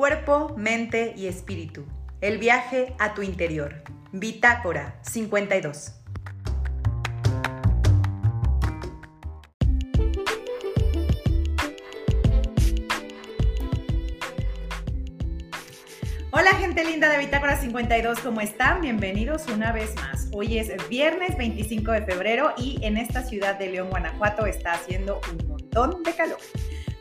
Cuerpo, mente y espíritu. El viaje a tu interior. Bitácora 52. Hola gente linda de Bitácora 52, ¿cómo están? Bienvenidos una vez más. Hoy es viernes 25 de febrero y en esta ciudad de León, Guanajuato está haciendo un montón de calor.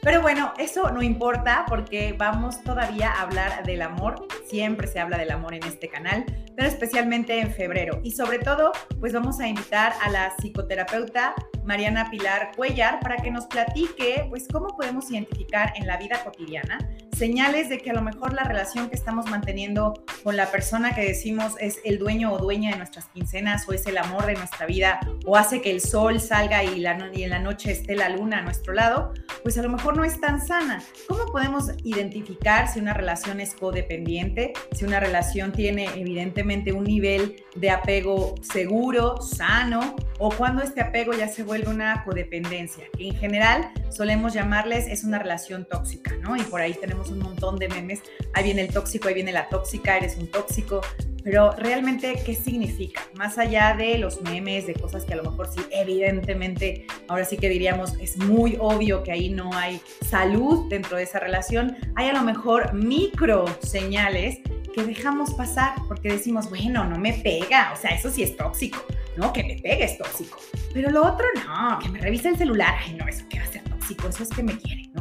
Pero bueno, eso no importa porque vamos todavía a hablar del amor. Siempre se habla del amor en este canal, pero especialmente en febrero. Y sobre todo, pues vamos a invitar a la psicoterapeuta Mariana Pilar Cuellar para que nos platique, pues, cómo podemos identificar en la vida cotidiana señales de que a lo mejor la relación que estamos manteniendo con la persona que decimos es el dueño o dueña de nuestras quincenas o es el amor de nuestra vida o hace que el sol salga y, la, y en la noche esté la luna a nuestro lado, pues a lo mejor no es tan sana. ¿Cómo podemos identificar si una relación es codependiente, si una relación tiene evidentemente un nivel de apego seguro, sano, o cuando este apego ya se vuelve una codependencia, que en general solemos llamarles es una relación tóxica, ¿no? Y por ahí tenemos un montón de memes, ahí viene el tóxico, ahí viene la tóxica, eres un tóxico, pero realmente, ¿qué significa? Más allá de los memes, de cosas que a lo mejor sí, evidentemente, ahora sí que diríamos, es muy obvio que ahí no hay salud dentro de esa relación, hay a lo mejor micro señales que dejamos pasar porque decimos, bueno, no me pega, o sea, eso sí es tóxico, ¿no? Que me pegue es tóxico. Pero lo otro no, que me revise el celular, ay, no, eso que va a ser tóxico, eso es que me quiere, ¿no?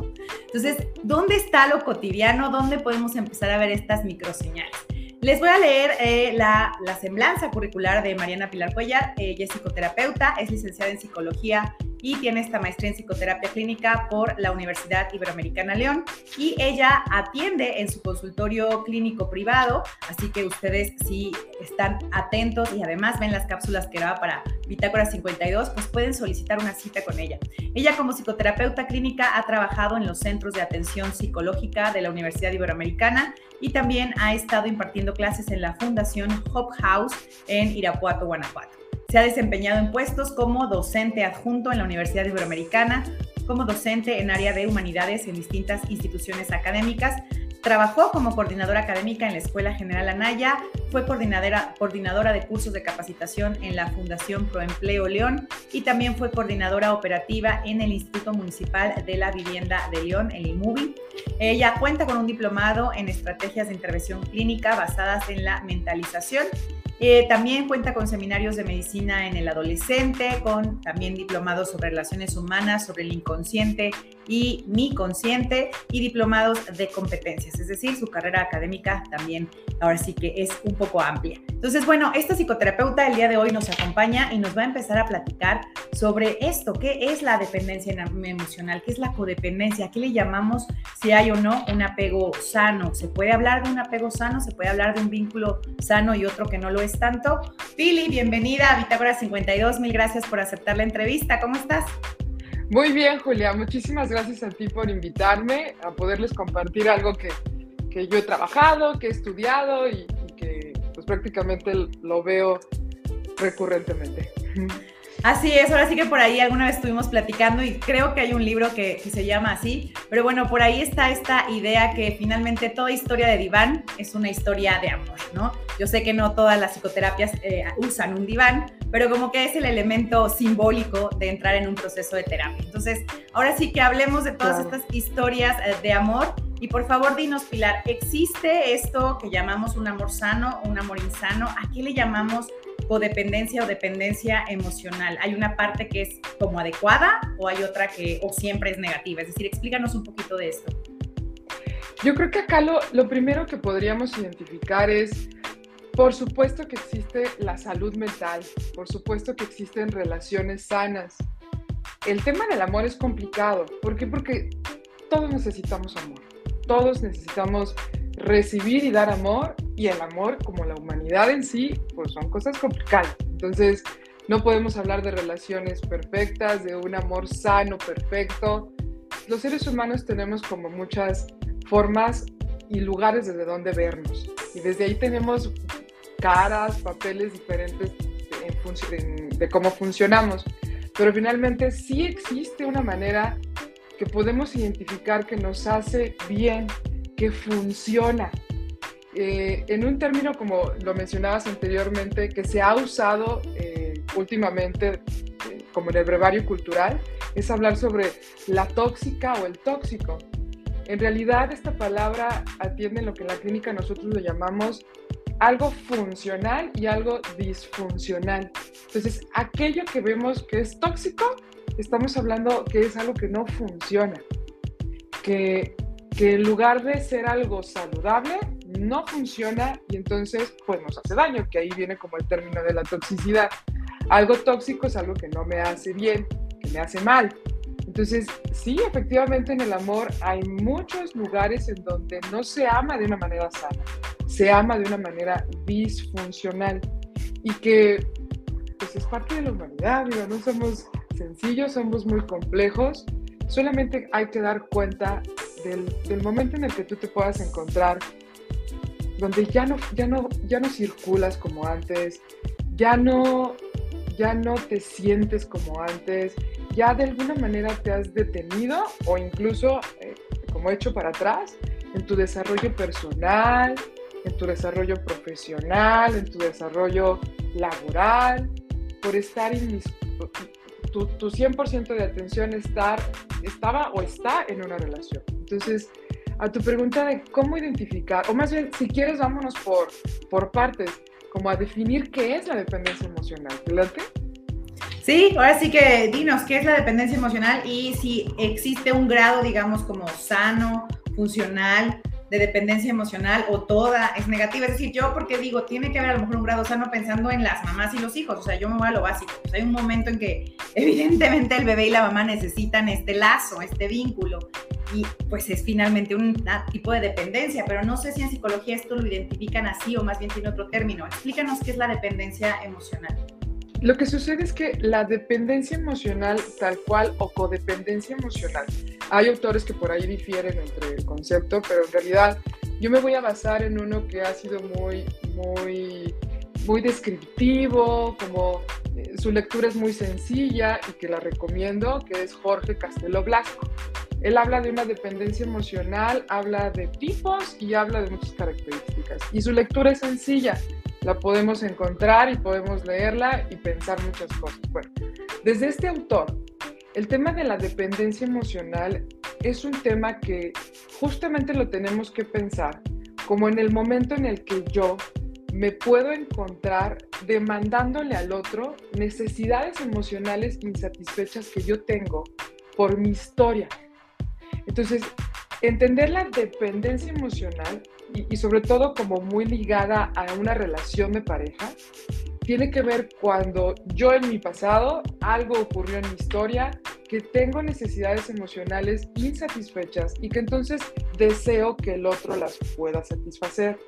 Entonces, ¿dónde está lo cotidiano? ¿Dónde podemos empezar a ver estas microseñales? Les voy a leer eh, la, la, semblanza curricular de Mariana Pilar Cuellar. Ella es psicoterapeuta, es licenciada en psicología y tiene esta maestría en psicoterapia clínica por la Universidad Iberoamericana León y ella atiende en su consultorio clínico privado, así que ustedes si están atentos y además ven las cápsulas que graba para Bitácora 52, pues pueden solicitar una cita con ella. Ella como psicoterapeuta clínica ha trabajado en los centros de atención psicológica de la Universidad Iberoamericana y también ha estado impartiendo clases en la Fundación Hope House en Irapuato, Guanajuato. Se ha desempeñado en puestos como docente adjunto en la Universidad Iberoamericana, como docente en área de humanidades en distintas instituciones académicas. Trabajó como coordinadora académica en la Escuela General Anaya, fue coordinadora, coordinadora de cursos de capacitación en la Fundación Proempleo León y también fue coordinadora operativa en el Instituto Municipal de la Vivienda de León, el IMUBI. Ella cuenta con un diplomado en estrategias de intervención clínica basadas en la mentalización eh, también cuenta con seminarios de medicina en el adolescente, con también diplomados sobre relaciones humanas, sobre el inconsciente y mi consciente y diplomados de competencias, es decir, su carrera académica también ahora sí que es un poco amplia. Entonces, bueno, esta psicoterapeuta el día de hoy nos acompaña y nos va a empezar a platicar sobre esto, qué es la dependencia emocional, qué es la codependencia, qué le llamamos si hay o no un apego sano. ¿Se puede hablar de un apego sano? ¿Se puede hablar de un vínculo sano y otro que no lo es? tanto. Pili, bienvenida a Bitácora 52. Mil gracias por aceptar la entrevista. ¿Cómo estás? Muy bien, Julia. Muchísimas gracias a ti por invitarme a poderles compartir algo que, que yo he trabajado, que he estudiado y, y que pues prácticamente lo veo recurrentemente. Así es, ahora sí que por ahí alguna vez estuvimos platicando y creo que hay un libro que, se llama así, pero bueno, por ahí está esta idea que finalmente toda historia de diván es una historia de amor, ¿no? Yo sé que no todas las psicoterapias eh, usan un diván, pero como que es el elemento simbólico de entrar en un proceso de terapia. Entonces, ahora sí que hablemos de todas estas historias eh, de amor y por favor dinos, Pilar, ¿existe esto que llamamos un amor sano o un amor insano? ¿A qué le llamamos codependencia o dependencia emocional? ¿Hay una parte que es como adecuada o hay otra que o siempre es negativa? Es decir, explícanos un poquito de esto. Yo creo que acá lo, lo primero que podríamos identificar es, por supuesto que existe la salud mental, por supuesto que existen relaciones sanas. El tema del amor es complicado. ¿Por qué? Porque todos necesitamos amor. Todos necesitamos recibir y dar amor y el amor como la humanidad en sí, pues son cosas complicadas. Entonces, no podemos hablar de relaciones perfectas, de un amor sano, perfecto. Los seres humanos tenemos como muchas formas y lugares desde donde vernos. Y desde ahí tenemos caras, papeles diferentes de cómo funcionamos. Pero finalmente sí existe una manera que podemos identificar que nos hace bien que funciona. Eh, en un término, como lo mencionabas anteriormente, que se ha usado eh, últimamente eh, como en el brevario cultural, es hablar sobre la tóxica o el tóxico. En realidad, esta palabra atiende lo que en la clínica nosotros lo llamamos algo funcional y algo disfuncional. Entonces, aquello que vemos que es tóxico, estamos hablando que es algo que no funciona, que, que en lugar de ser algo saludable, no funciona y entonces pues nos hace daño, que ahí viene como el término de la toxicidad. Algo tóxico es algo que no me hace bien, que me hace mal. Entonces, sí, efectivamente en el amor hay muchos lugares en donde no se ama de una manera sana, se ama de una manera disfuncional y que pues es parte de la humanidad, digo, no somos sencillos, somos muy complejos, solamente hay que dar cuenta del, momento en el que tú te puedas encontrar donde ya no, ya no, ya no circulas como antes, ya no, ya no te sientes como antes, ya de alguna manera te has detenido o incluso, eh, como he hecho para atrás, en tu desarrollo personal, en tu desarrollo profesional, en tu desarrollo laboral, por estar mis, tu, tu 100% de atención estar, estaba o está en una relación. Entonces, a tu pregunta de cómo identificar, o más bien, si quieres, vámonos por, por partes, como a definir qué es la dependencia emocional. ¿Te Sí, ahora sí que dinos qué es la dependencia emocional y si existe un grado, digamos, como sano, funcional, de dependencia emocional o toda es negativa. Es decir, yo porque digo, tiene que haber a lo mejor un grado sano pensando en las mamás y los hijos. O sea, yo me voy a lo básico. hay un momento en que evidentemente el bebé y la mamá necesitan este lazo, este vínculo. Y pues es finalmente un tipo de dependencia, pero no sé si en psicología esto lo identifican así o más bien tiene otro término. Explícanos qué es la dependencia emocional. Lo que sucede es que la dependencia emocional tal cual o codependencia emocional, hay autores que por ahí difieren entre el concepto, pero en realidad yo me voy a basar en uno que ha sido muy, muy, muy descriptivo, como eh, su lectura es muy sencilla y que la recomiendo, que es Jorge Castelo Blasco. Él habla de una dependencia emocional, habla de tipos y habla de muchas características. Y su lectura es sencilla la podemos encontrar y podemos leerla y pensar muchas cosas. Bueno, desde este autor, el tema de la dependencia emocional es un tema que justamente lo tenemos que pensar como en el momento en el que yo me puedo encontrar demandándole al otro necesidades emocionales insatisfechas que yo tengo por mi historia. Entonces, entender la dependencia emocional y, sobre todo como muy ligada a una relación de pareja, tiene que ver cuando yo en mi pasado, algo ocurrió en mi historia, que tengo necesidades emocionales insatisfechas y que entonces deseo que el otro las pueda satisfacer.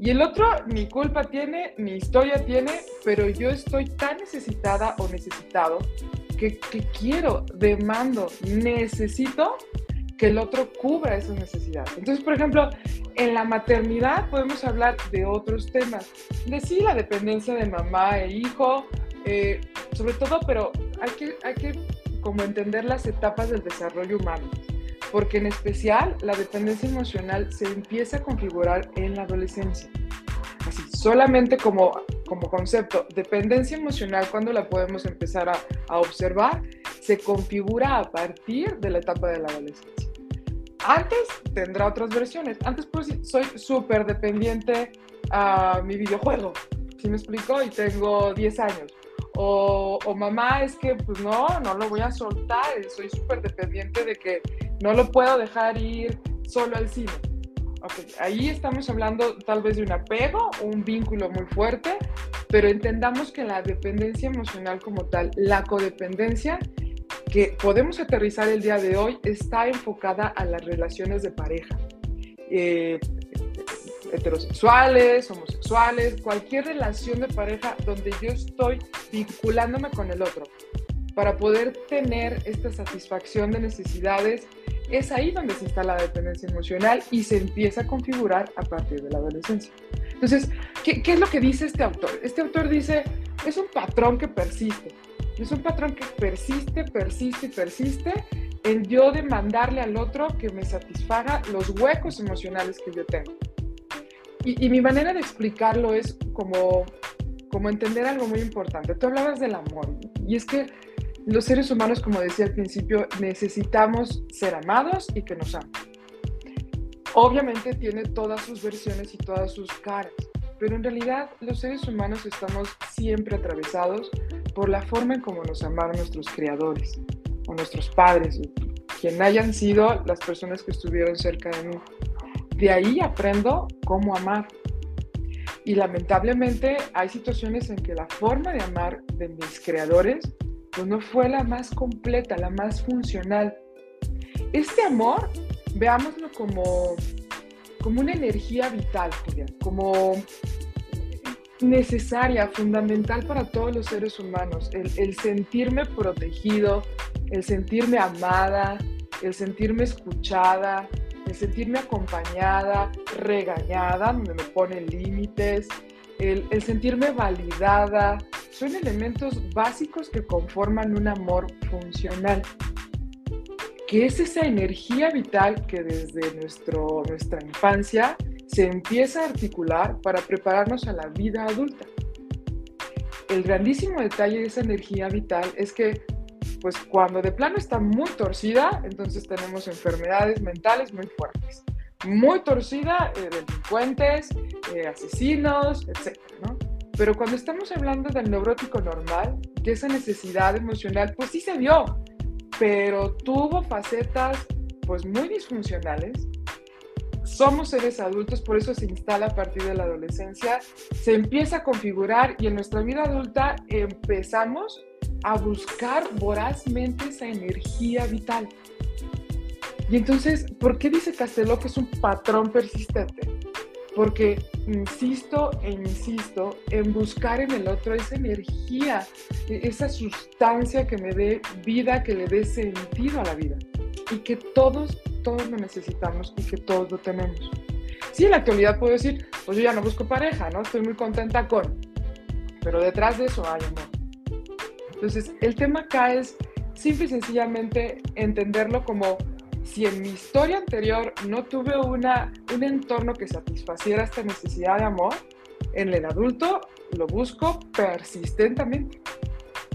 Y el otro ni culpa tiene, ni historia tiene, pero yo estoy tan necesitada o necesitado que, que quiero, demando, necesito que el otro cubra esas necesidades. Entonces, por ejemplo, en la maternidad podemos hablar de otros temas, de sí, la dependencia de mamá e hijo, eh, sobre todo, pero hay que, hay que como entender las etapas del desarrollo humano, porque en especial la dependencia emocional se empieza a configurar en la adolescencia. Así, solamente como, como concepto, dependencia emocional, cuando la podemos empezar a, a observar, se configura a partir de la etapa de la adolescencia. Antes tendrá otras versiones. Antes pues soy súper dependiente a mi videojuego. ¿Sí me explico? Y tengo 10 años. O, mamá es que pues no, no lo voy a soltar. Soy súper dependiente de que no lo puedo dejar ir solo al cine. Okay. Ahí estamos hablando tal vez de un apego, un vínculo muy fuerte, pero entendamos que la dependencia emocional como tal, la codependencia, que podemos aterrizar el día de hoy está enfocada a las relaciones de pareja. Eh, heterosexuales, homosexuales, cualquier relación de pareja donde yo estoy vinculándome con el otro para poder tener esta satisfacción de necesidades, es ahí donde se instala la dependencia emocional y se empieza a configurar a partir de la adolescencia. Entonces, ¿qué, qué es lo que dice este autor? Este autor dice, es un patrón que persiste es un patrón que persiste, persiste y persiste en yo demandarle al otro que me satisfaga los huecos emocionales que yo tengo. Y, mi manera de explicarlo es como, como entender algo muy importante. Tú hablabas del amor y es que los seres humanos, como decía al principio, necesitamos ser amados y que nos amen. Obviamente tiene todas sus versiones y todas sus caras, pero en realidad los seres humanos estamos siempre atravesados por la forma en cómo nos amaron nuestros creadores o nuestros padres, quien hayan sido las personas que estuvieron cerca de mí. De ahí aprendo cómo amar. Y lamentablemente hay situaciones en que la forma de amar de mis creadores pues no fue la más completa, la más funcional. Este amor, veámoslo como, como una energía vital, como necesaria, fundamental para todos los seres humanos, el, sentirme protegido, el sentirme amada, el sentirme escuchada, el sentirme acompañada, regañada, donde me ponen límites, el, el, sentirme validada, son elementos básicos que conforman un amor funcional, que es esa energía vital que desde nuestro, nuestra infancia se empieza a articular para prepararnos a la vida adulta. El grandísimo detalle de esa energía vital es que, pues cuando de plano está muy torcida, entonces tenemos enfermedades mentales muy fuertes. Muy torcida, eh, delincuentes, eh, asesinos, etc. Pero cuando estamos hablando del neurótico normal, que esa necesidad emocional, pues sí se dio, pero tuvo facetas pues muy disfuncionales somos seres adultos, por eso se instala a partir de la adolescencia, se empieza a configurar y en nuestra vida adulta empezamos a buscar vorazmente esa energía vital. Y entonces, ¿por qué dice Casteló que es un patrón persistente? Porque insisto e insisto en buscar en el otro esa energía, e-, esa sustancia que me dé vida, que le dé sentido a la vida. Y que todos todos lo necesitamos y que todos lo tenemos. Sí, en la actualidad puedo decir, pues yo ya no busco pareja, ¿no? Estoy muy contenta con, pero detrás de eso hay amor. Entonces, el tema acá es simple y sencillamente entenderlo como si en mi historia anterior no tuve una, un entorno que satisfaciera esta necesidad de amor, en el adulto lo busco persistentemente.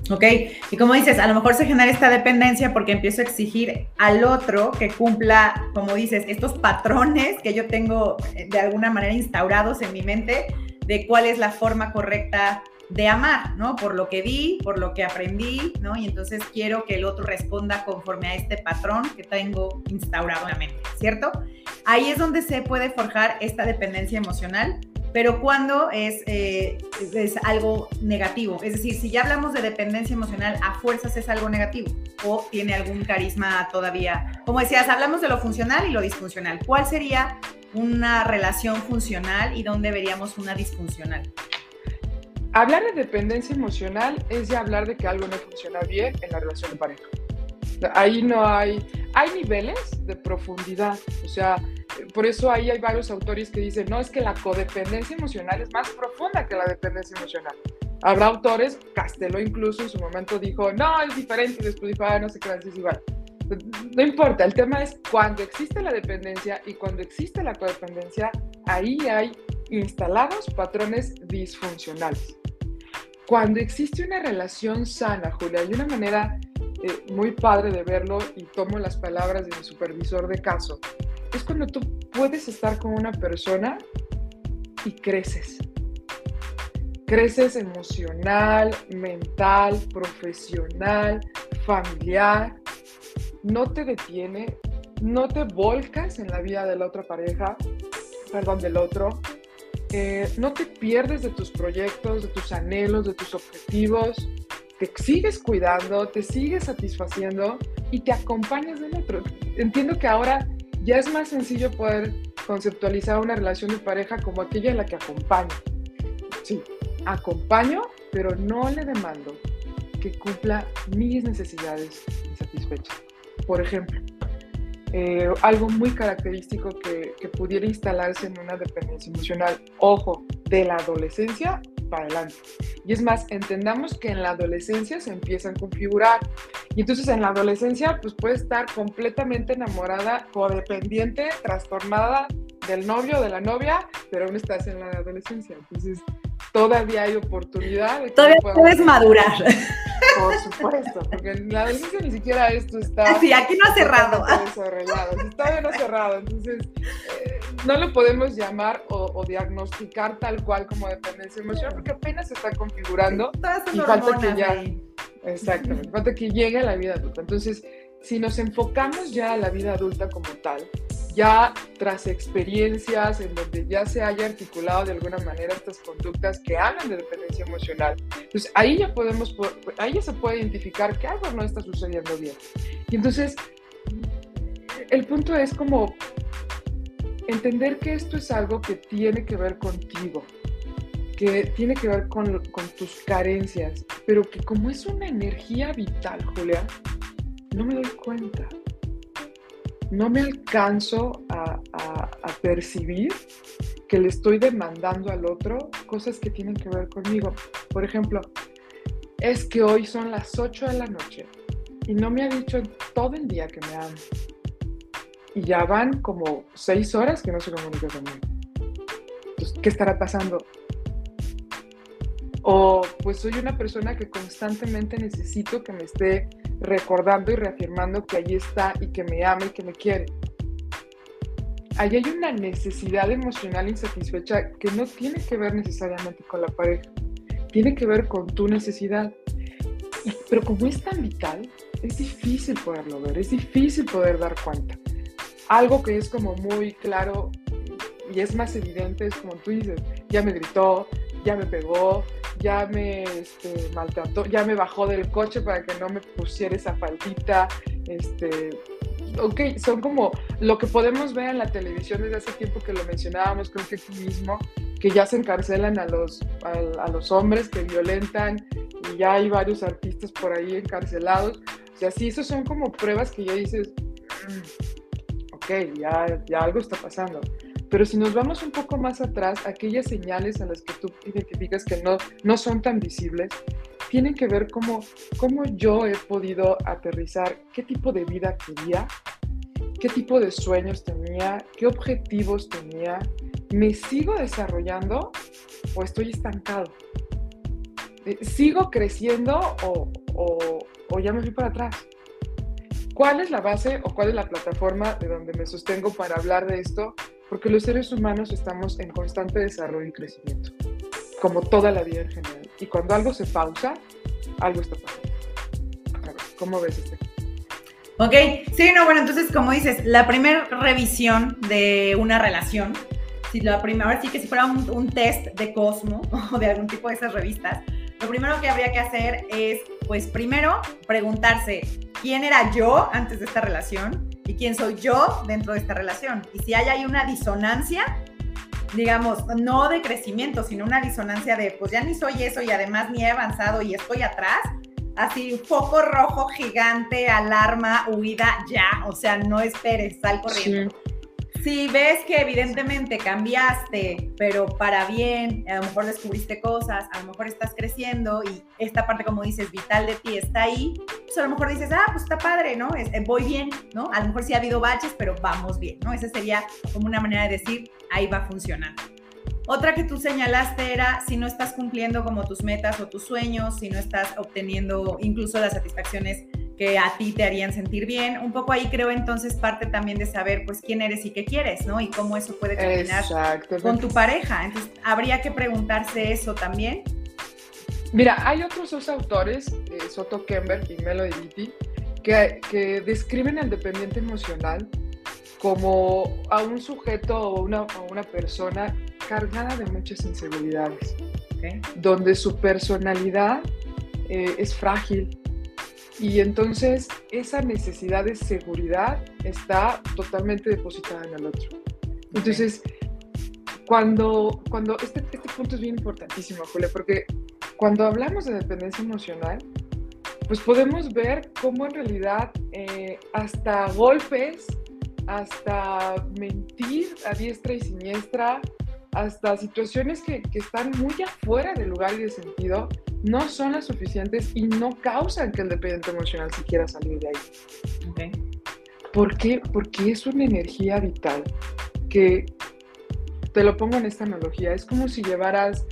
¿Ok? Y como dices, a lo mejor se genera esta dependencia porque empiezo a exigir al otro que cumpla, como dices, estos patrones que yo tengo eh, de alguna manera instaurados en mi mente de cuál es la forma correcta de amar, ¿no? Por lo que vi, por lo que aprendí, ¿no? Y entonces quiero que el otro responda conforme a este patrón que tengo instaurado en la mente, ¿cierto? Ahí es donde se puede forjar esta dependencia emocional pero cuando es, eh, es algo negativo. Es decir, si ya hablamos de dependencia emocional, a fuerzas es algo negativo o tiene algún carisma todavía. Como decías, hablamos de lo funcional y lo disfuncional. ¿Cuál sería una relación funcional y dónde veríamos una disfuncional? Hablar de dependencia emocional es ya hablar de que algo no funciona bien en la relación de pareja. Ahí no hay, hay niveles de profundidad, o sea, por eso ahí hay varios autores que dicen, no, es que la codependencia emocional es más profunda que la dependencia emocional. Habrá autores, Castelo incluso en su momento dijo, no, es diferente, y después dijo, ah, no sé qué es igual. No importa, el tema es cuando existe la dependencia y cuando existe la codependencia, ahí hay instalados patrones disfuncionales. Cuando existe una relación sana, Julia, hay una manera eh, muy padre de verlo y tomo las palabras de mi supervisor de caso es cuando tú puedes estar con una persona y creces. Creces emocional, mental, profesional, familiar. No te detiene, no te volcas en la vida de la otra pareja, perdón, del otro. No te pierdes de tus proyectos, de tus anhelos, de tus objetivos. Te sigues cuidando, te sigues satisfaciendo y te acompañas del otro. Entiendo que ahora ya es más sencillo poder conceptualizar una relación de pareja como aquella en la que acompaño. Sí, acompaño, pero no le demando que cumpla mis necesidades insatisfechas. Por ejemplo, eh, algo muy característico que, que, pudiera instalarse en una dependencia emocional, ojo, de la adolescencia para adelante. Y es más, entendamos que en la adolescencia se empiezan a configurar Y entonces en la adolescencia, pues puede estar completamente enamorada, codependiente, trastornada del novio de la novia, pero aún estás en la adolescencia. Entonces, todavía hay oportunidad. Todavía puedes madurar. Por supuesto, porque en la adolescencia ni siquiera esto está. Sí, aquí no ha cerrado. Todavía no ha cerrado. Entonces, eh, no lo podemos llamar o, diagnosticar tal cual como dependencia emocional, porque apenas se está configurando. y falta que ya. Exactamente, falta que llegue a la vida adulta. Entonces, si nos enfocamos ya a la vida adulta como tal, ya tras experiencias en donde ya se haya articulado de alguna manera estas conductas que hablan de dependencia emocional, pues ahí ya podemos, ahí ya se puede identificar que algo no está sucediendo bien. Y entonces, el punto es como entender que esto es algo que tiene que ver contigo, que tiene que ver con, con tus carencias, pero que como es una energía vital, Julia, no me doy cuenta no me alcanzo a, percibir que le estoy demandando al otro cosas que tienen que ver conmigo. Por ejemplo, es que hoy son las 8 de la noche y no me ha dicho todo el día que me ama. Y ya van como 6 horas que no se comunica conmigo. Entonces, ¿qué estará pasando? O pues soy una persona que constantemente necesito que me esté recordando y reafirmando que allí está y que me ama y que me quiere. Allí hay una necesidad emocional insatisfecha que no tiene que ver necesariamente con la pareja, tiene que ver con tu necesidad. Pero como es tan vital, es difícil poderlo ver, es difícil poder dar cuenta. Algo que es como muy claro y es más evidente es como tú dices, ya me gritó, ya me pegó, ya me este, maltrató, ya me bajó del coche para que no me pusiera esa faldita, este, ok, son como lo que podemos ver en la televisión desde hace tiempo que lo mencionábamos, creo que aquí mismo, que ya se encarcelan a los, a, los hombres que violentan y ya hay varios artistas por ahí encarcelados. O sea, sí, esos son como pruebas que ya dices, mm, ok, ya, ya algo está pasando. Pero si nos vamos un poco más atrás, aquellas señales a las que tú identificas que no, no son tan visibles, tienen que ver cómo, cómo yo he podido aterrizar qué tipo de vida quería, qué tipo de sueños tenía, qué objetivos tenía, me sigo desarrollando o estoy estancado. Eh, ¿Sigo creciendo o, o, o ya me fui para atrás? ¿Cuál es la base o cuál es la plataforma de donde me sostengo para hablar de esto? Porque los seres humanos estamos en constante desarrollo y crecimiento, como toda la vida en general. Y cuando algo se pausa, algo está pasando. ¿Cómo ves este? Ok, sí, no, bueno, entonces como dices, la primera revisión de una relación, si la primera, sí que si fuera un, un test de Cosmo o de algún tipo de esas revistas, lo primero que habría que hacer es, pues primero, preguntarse, ¿quién era yo antes de esta relación? Y quién soy yo dentro de esta relación. Y si hay ahí una disonancia, digamos, no de crecimiento, sino una disonancia de, pues ya ni soy eso y además ni he avanzado y estoy atrás, así foco rojo gigante, alarma, huida, ya, o sea, no esperes, sal corriendo si ves que evidentemente cambiaste, pero para bien, a lo mejor descubriste cosas, a lo mejor estás creciendo y esta parte, como dices, vital de ti está ahí, pues a lo mejor dices, ah, pues está padre, ¿no? Es, eh, voy bien, ¿no? A lo mejor sí ha habido baches, pero vamos bien, ¿no? Esa sería como una manera de decir, ahí va funcionando. Otra que tú señalaste era si no estás cumpliendo como tus metas o tus sueños, si no estás obteniendo incluso las satisfacciones que a ti te harían sentir bien. Un poco ahí creo entonces parte también de saber pues quién eres y qué quieres, ¿no? Y cómo eso puede combinar con tu pareja. Entonces, habría que preguntarse eso también. Mira, hay otros dos autores, eh, Soto Kember y Melody Beatty, que, que, describen al dependiente emocional como a un sujeto o una, una persona cargada de muchas inseguridades, donde su personalidad eh, es frágil, y entonces esa necesidad de seguridad está totalmente depositada en el otro. Entonces, cuando, cuando este, este punto es bien importantísimo, Julia, porque cuando hablamos de dependencia emocional, pues podemos ver cómo en realidad eh, hasta golpes, hasta mentir a diestra y siniestra, hasta situaciones que, que están muy afuera de lugar y de sentido, no son las suficientes y no causan que el dependiente emocional siquiera salir de ahí. Okay. ¿Por qué? Porque es una energía vital que, te lo pongo en esta analogía, es como si llevaras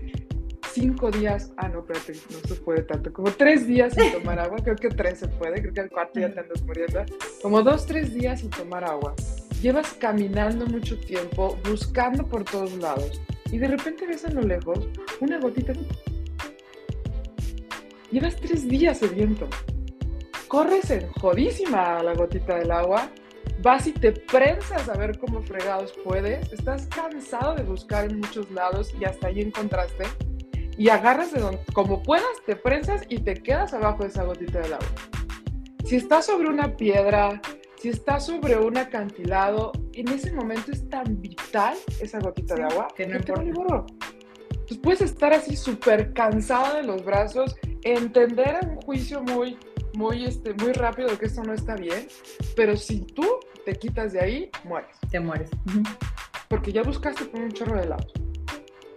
cinco días, ah, no, espérate, no se puede tanto, como tres días sin tomar agua, creo que tres se puede, creo que el cuarto ya te andas muriendo, como dos, tres días sin tomar agua. Llevas caminando mucho tiempo, buscando por todos lados, y de repente ves a lo lejos una gotita. Llevas tres días sediento. Corres en jodísima a la gotita del agua, vas y te prensas a ver cómo fregados puedes, estás cansado de buscar en muchos lados y hasta ahí encontraste y agarras de donde, como puedas, te prensas y te quedas abajo de esa gotita del agua. Si estás sobre una piedra, si estás sobre un acantilado, en ese momento es tan vital esa gotita de agua que no importa. Entonces puedes estar así súper cansado de los brazos, entender en un juicio muy, muy, este, muy rápido de que esto no está bien, pero si tú te quitas de ahí, mueres. Te mueres. Porque ya buscaste por un chorro de lados.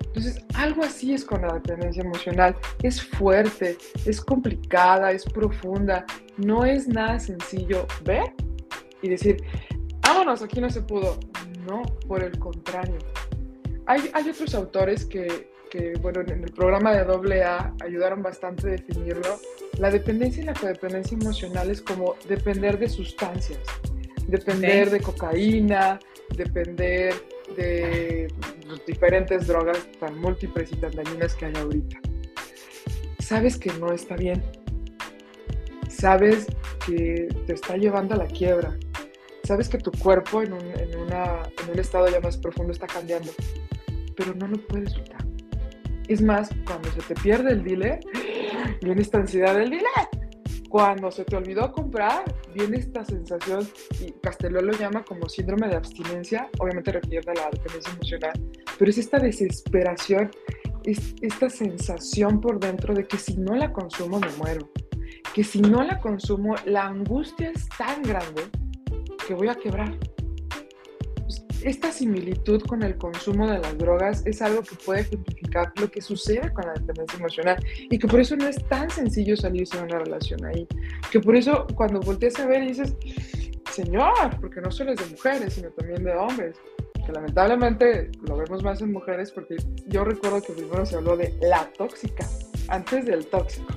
Entonces, algo así es con la dependencia emocional. Es fuerte, es complicada, es profunda. No es nada sencillo ver y decir, vámonos, aquí no se pudo. No, por el contrario. Hay, hay otros autores que, que, bueno, en el programa de AA ayudaron bastante a definirlo. La dependencia y la codependencia emocional es como depender de sustancias, depender de cocaína, depender de diferentes drogas tan múltiples y tan dañinas que hay ahorita. Sabes que no está bien. Sabes que te está llevando a la quiebra. Sabes que tu cuerpo en un, en una, en un estado ya más profundo está cambiando. Pero no lo puedes soltar. Es más, cuando se te pierde el dealer, viene esta ansiedad del dealer cuando se te olvidó comprar, viene esta sensación, y Castelló lo llama como síndrome de abstinencia, obviamente refiere a la dependencia emocional, pero es esta desesperación, es esta sensación por dentro de que si no la consumo me muero, que si no la consumo la angustia es tan grande que voy a quebrar esta similitud con el consumo de las drogas es algo que puede ejemplificar lo que sucede con la dependencia emocional y que por eso no es tan sencillo salirse de una relación ahí. Que por eso cuando volteas a ver y dices, señor, porque no solo es de mujeres, sino también de hombres, que lamentablemente lo vemos más en mujeres porque yo recuerdo que primero se habló de la tóxica antes del tóxico,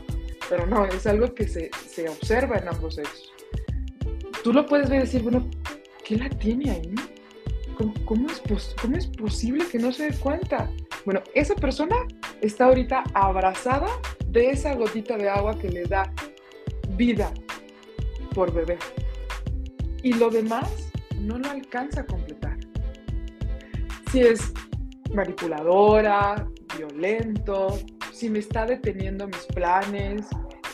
pero no, es algo que se, se observa en ambos sexos. Tú lo puedes ver y decir, bueno, ¿qué la tiene ahí? ¿Cómo, es ¿cómo es posible que no se dé cuenta? Bueno, esa persona está ahorita abrazada de esa gotita de agua que le da vida por beber. Y lo demás no lo alcanza a completar. Si es manipuladora, violento, si me está deteniendo mis planes,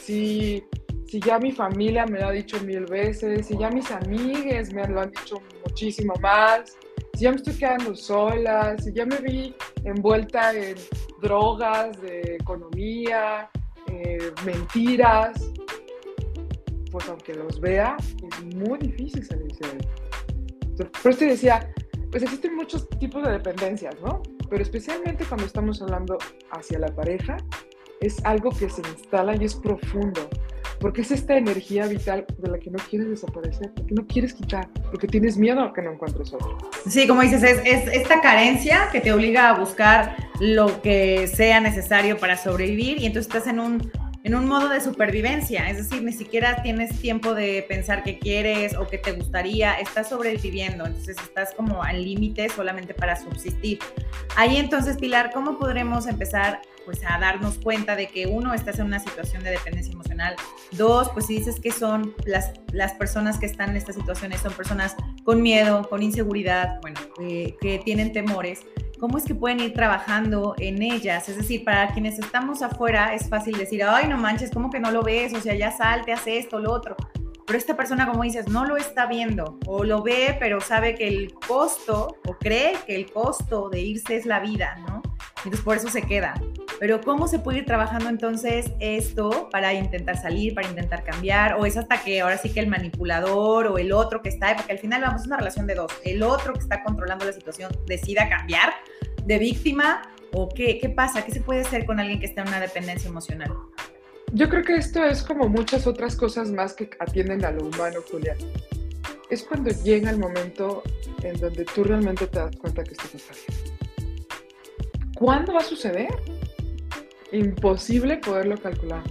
si, si ya mi familia me lo ha dicho mil veces, si ya mis amigas me lo han dicho muchísimo más, si ya me estoy quedando sola, si ya me vi envuelta en drogas, de economía, eh, mentiras, pues aunque los vea, es muy difícil salirse de ahí. Por eso te decía, pues existen muchos tipos de dependencias, ¿no? Pero especialmente cuando estamos hablando hacia la pareja, es algo que se instala y es profundo porque es esta energía vital de la que no quieres desaparecer, porque no quieres quitar, porque tienes miedo a que no encuentres otro. Sí, como dices, es, es, esta carencia que te obliga a buscar lo que sea necesario para sobrevivir y entonces estás en un, en un modo de supervivencia, es decir, ni siquiera tienes tiempo de pensar qué quieres o qué te gustaría, estás sobreviviendo, entonces estás como al límite solamente para subsistir. Ahí entonces, Pilar, ¿cómo podremos empezar pues a darnos cuenta de que uno, estás en una situación de dependencia emocional, dos, pues si dices que son las, las personas que están en estas situaciones, son personas con miedo, con inseguridad, bueno, eh, que tienen temores, ¿cómo es que pueden ir trabajando en ellas? Es decir, para quienes estamos afuera es fácil decir, ay, no manches, ¿cómo que no lo ves? O sea, ya salte, hace esto, lo otro. Pero esta persona, como dices, no lo está viendo o lo ve, pero sabe que el costo o cree que el costo de irse es la vida, ¿no? Entonces por eso se queda. Pero ¿cómo se puede ir trabajando entonces esto para intentar salir, para intentar cambiar? ¿O es hasta que ahora sí que el manipulador o el otro que está, porque al final vamos a una relación de dos, el otro que está controlando la situación decida cambiar de víctima? ¿O qué, qué pasa? ¿Qué se puede hacer con alguien que está en una dependencia emocional? Yo creo que esto es como muchas otras cosas más que atienden a lo humano, Julián. Es cuando llega el momento en donde tú realmente te das cuenta que esto no está. ¿Cuándo va a suceder? Imposible poderlo calcular.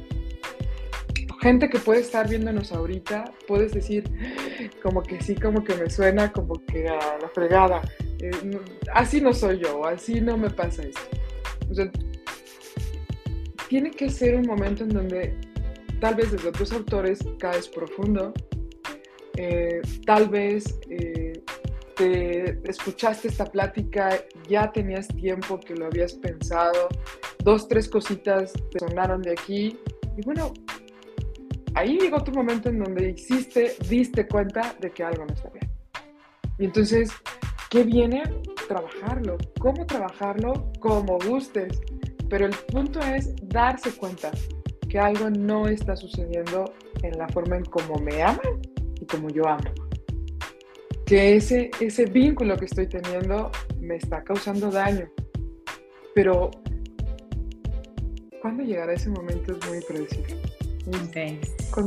Gente que puede estar viéndonos ahorita, puedes decir, como que sí, como que me suena, como que a la fregada. Eh, así no soy yo, así no me pasa esto. Tiene que ser un momento en donde tal vez desde otros autores caes profundo, eh, tal vez eh, te escuchaste esta plática, ya tenías tiempo que lo habías pensado, dos, tres cositas te sonaron de aquí, y bueno, ahí llegó tu momento en donde hiciste, diste cuenta de que algo no está bien. Y entonces, ¿qué viene? Trabajarlo. ¿Cómo trabajarlo? Como gustes. Pero el punto es darse cuenta que algo no está sucediendo en la forma en cómo me aman y como yo amo. Que ese, ese vínculo que estoy teniendo me está causando daño. Pero, ¿cuándo llegará ese momento? Es muy predecible.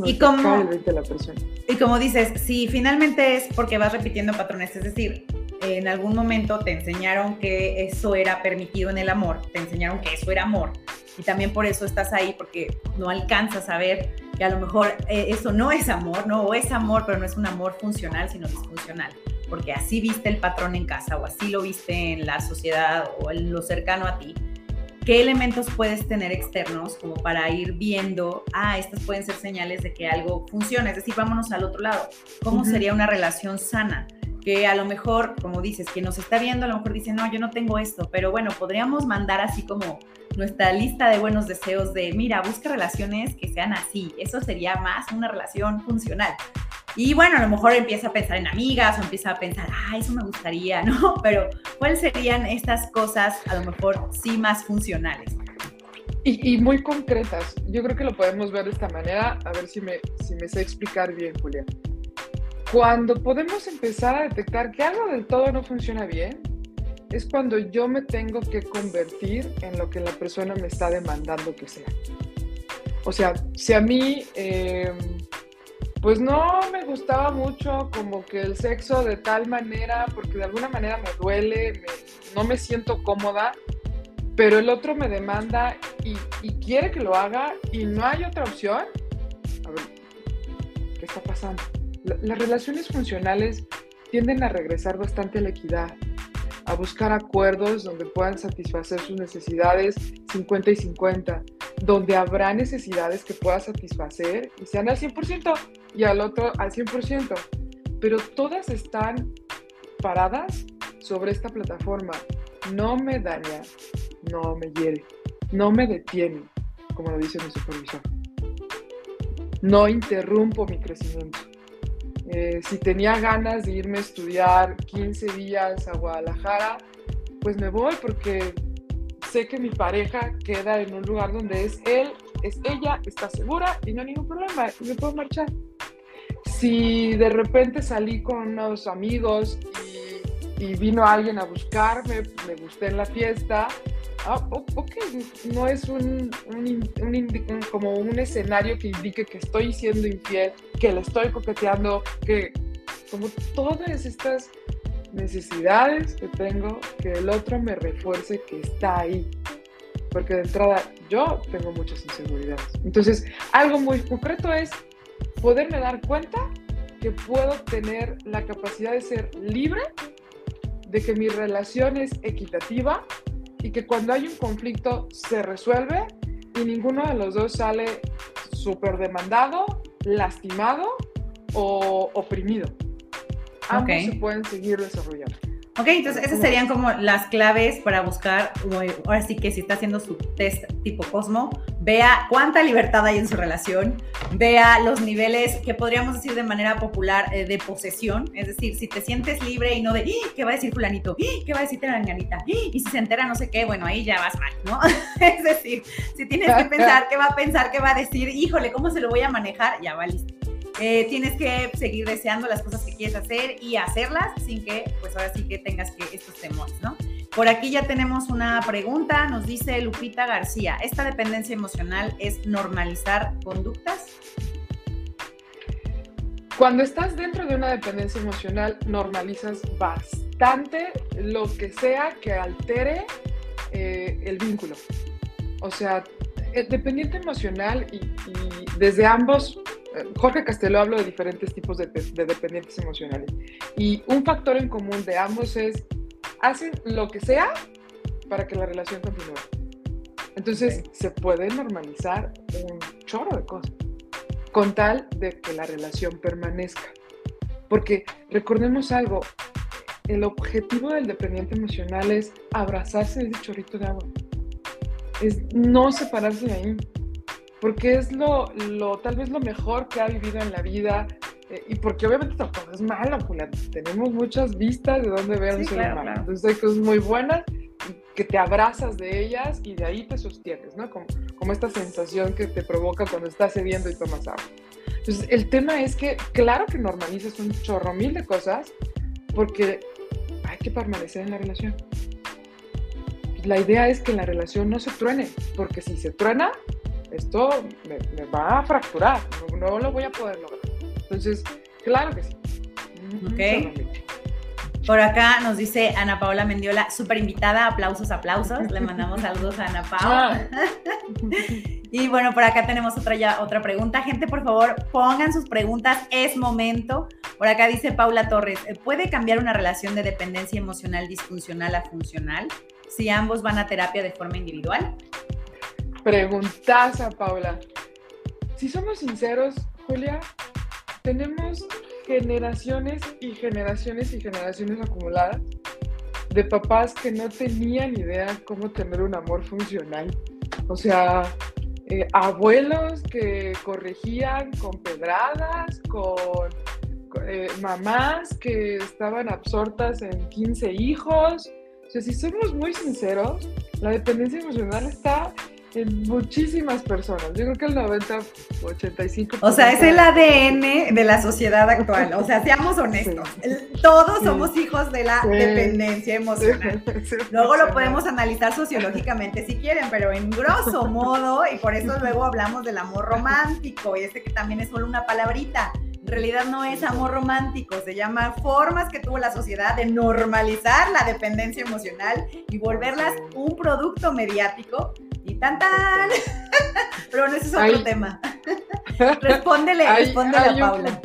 y como, y como dices, si finalmente es porque vas repitiendo patrones, es decir, en algún momento te enseñaron que eso era permitido en el amor, te enseñaron que eso era amor y también por eso estás ahí porque no alcanzas a ver que a lo mejor eh, eso no es amor, no, o es amor, pero no es un amor funcional, sino disfuncional, porque así viste el patrón en casa o así lo viste en la sociedad o en lo cercano a ti. ¿Qué elementos puedes tener externos como para ir viendo, ah, estas pueden ser señales de que algo funciona? Es decir, vámonos al otro lado. ¿Cómo sería una relación sana? Que a lo mejor, como dices, quien nos está viendo a lo mejor dice, no, yo no tengo esto, pero bueno, podríamos mandar así como nuestra lista de buenos deseos de, mira, busca relaciones que sean así, eso sería más una relación funcional. Y bueno, a lo mejor empieza a pensar en amigas o empieza a pensar, ah, eso me gustaría, ¿no? Pero ¿cuáles serían estas cosas a lo mejor sí más funcionales? Y, muy concretas. Yo creo que lo podemos ver de esta manera, a ver si me, si me sé explicar bien, Julia. Cuando podemos empezar a detectar que algo del todo no funciona bien, es cuando yo me tengo que convertir en lo que la persona me está demandando que sea. O sea, si a mí, em, pues no me gustaba mucho como que el sexo de tal manera, porque de alguna manera me duele, no me siento cómoda, pero el otro me demanda y, y quiere que lo haga y no hay otra opción, a ver, ¿qué está pasando? Las relaciones funcionales tienden a regresar bastante a la equidad, a buscar acuerdos donde puedan satisfacer sus necesidades 50 y 50, donde habrá necesidades que pueda satisfacer y sean al 100% y al otro al 100%, pero todas están paradas sobre esta plataforma. No me daña, no me hiere, no me detiene, como lo dice mi supervisor. No interrumpo mi crecimiento. Eh, si tenía ganas de irme a estudiar 15 días a Guadalajara, pues me voy porque sé que mi pareja queda en un lugar donde es él, es ella, está segura y no hay ningún problema me puedo marchar. Si de repente salí con unos amigos y, y vino alguien a buscarme, me gusté en la fiesta, ah, ok, no es un, como un escenario que indique que estoy siendo infiel, que le estoy coqueteando, que como todas estas necesidades que tengo, que el otro me refuerce que está ahí. Porque de entrada yo tengo muchas inseguridades. Entonces, algo muy concreto es poderme dar cuenta que puedo tener la capacidad de ser libre, de que mi relación es equitativa, y que cuando hay un conflicto se resuelve y ninguno de los dos sale súper demandado, lastimado o oprimido. Ambos se pueden seguir desarrollando. Ok, entonces esas serían como las claves para buscar, ahora sí que si está haciendo su test tipo Cosmo, vea cuánta libertad hay en su relación, vea los niveles que podríamos decir de manera popular eh, de posesión, es decir, si te sientes libre y no de, ¡Ah! ¿qué va a decir fulanito? ¡Ah! ¿Qué va a decir teranganita? ¡Ah! Y si se entera no sé qué, bueno, ahí ya vas mal, ¿no? es decir, si tienes que pensar qué va a pensar, qué va a decir, híjole, ¿cómo se lo voy a manejar? Ya va listo. Eh, tienes que seguir deseando las cosas que quieres hacer y hacerlas sin que, pues ahora sí que tengas que estos temores, ¿no? Por aquí ya tenemos una pregunta, nos dice Lupita García, ¿esta dependencia emocional es normalizar conductas? Cuando estás dentro de una dependencia emocional, normalizas bastante lo que sea que altere eh, el vínculo. O sea, eh, dependiente emocional y, desde ambos, eh, Jorge Castelo hablo de diferentes tipos de, de, dependientes emocionales. Y un factor en común de ambos es, hacen lo que sea para que la relación continúe. Entonces, se puede normalizar un chorro de cosas con tal de que la relación permanezca. Porque recordemos algo, el objetivo del dependiente emocional es abrazarse de ese chorrito de agua, es no separarse de ahí, porque es lo, lo tal vez lo mejor que ha vivido en la vida, y porque obviamente tampoco es malo, Julián. Tenemos muchas vistas de dónde ver un ser humano. Entonces hay cosas muy buenas que te abrazas de ellas y de ahí te sostienes, ¿no? Como, como esta sensación que te provoca cuando estás cediendo y tomas agua. Entonces, el tema es que, claro que normalizas un chorro mil de cosas porque hay que permanecer en la relación. La idea es que la relación no se truene, porque si se truena, esto me, va a fracturar, no, lo voy a poder lograr. Entonces, claro que sí. Ok. Por acá nos dice Ana Paola Mendiola, súper invitada, aplausos, aplausos. Le mandamos saludos a Ana Paola. y bueno, por acá tenemos otra, ya, otra pregunta. Gente, por favor, pongan sus preguntas, es momento. Por acá dice Paula Torres, ¿puede cambiar una relación de dependencia emocional disfuncional a funcional si ambos van a terapia de forma individual? Preguntaza, Paula. Si somos sinceros, Julia, tenemos generaciones y generaciones y generaciones acumuladas de papás que no tenían idea cómo tener un amor funcional. O sea, eh, abuelos que corregían con pedradas, con eh, mamás que estaban absortas en 15 hijos. O sea, si somos muy sinceros, la dependencia emocional está muchísimas personas. Yo creo que el 90, 85. O sea, es el ADN de la sociedad actual. O sea, seamos honestos. Todos somos hijos de la dependencia emocional. Luego lo podemos analizar sociológicamente si quieren, pero en grosso modo, y por eso luego hablamos del amor romántico, y este que también es solo una palabrita. En realidad no es amor romántico, se llama formas que tuvo la sociedad de normalizar la dependencia emocional y volverlas un producto mediático y tan tan. Pero bueno, ese es otro tema. respóndele, respóndele a Paula.